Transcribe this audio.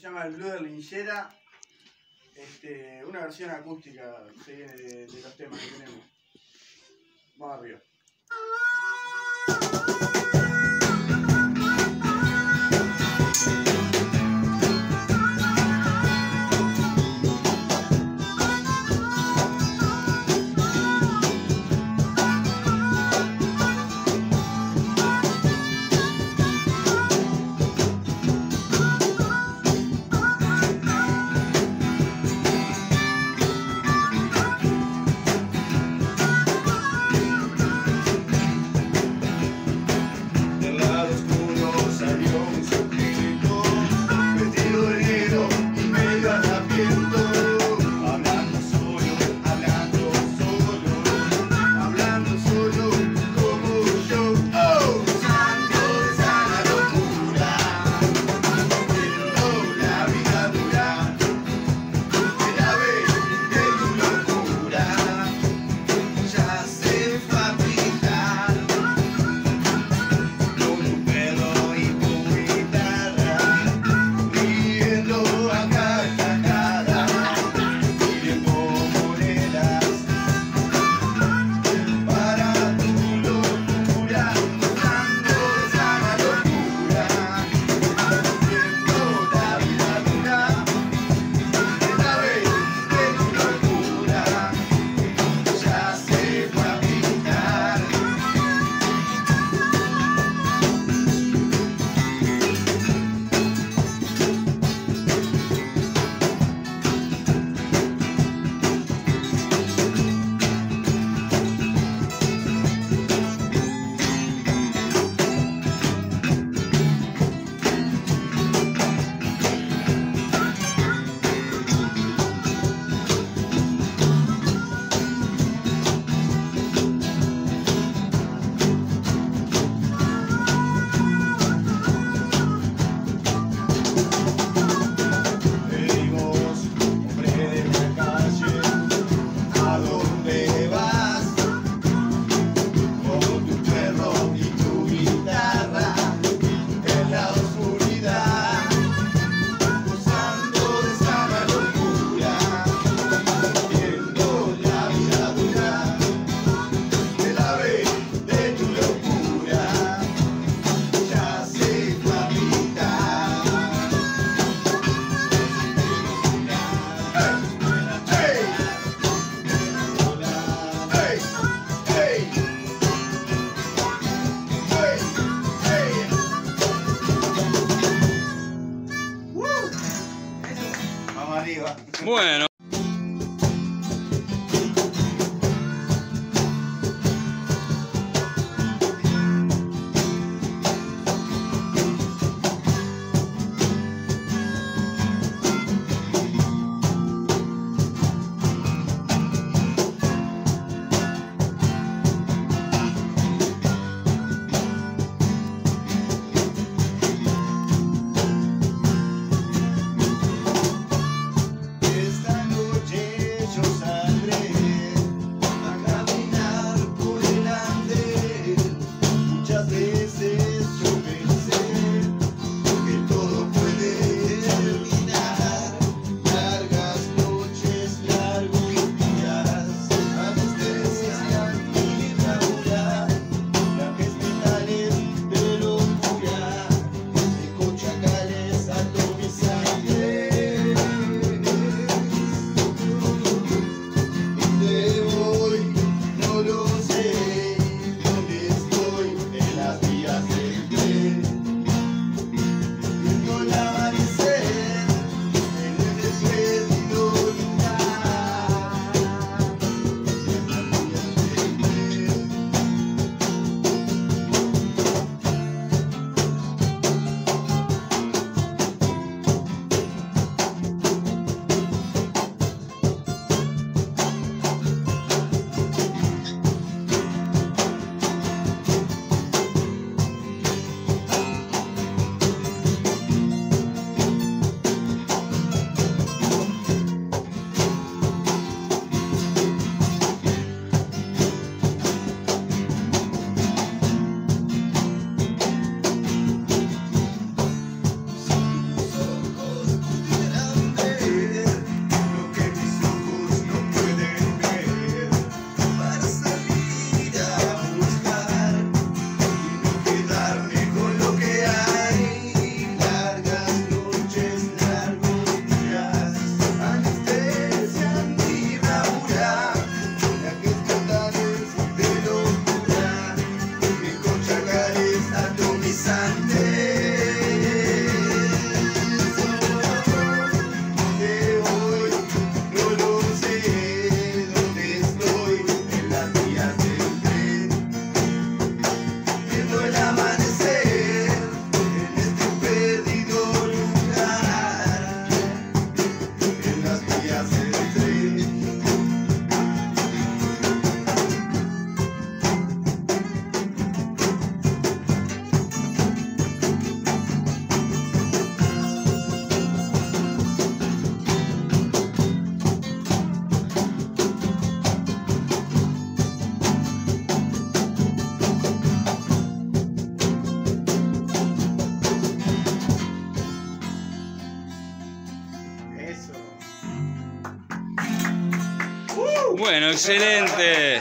se llama El Blue de Linchera. Este, una versión acústica se viene de los temas que tenemos. Vamos arriba. Excelente.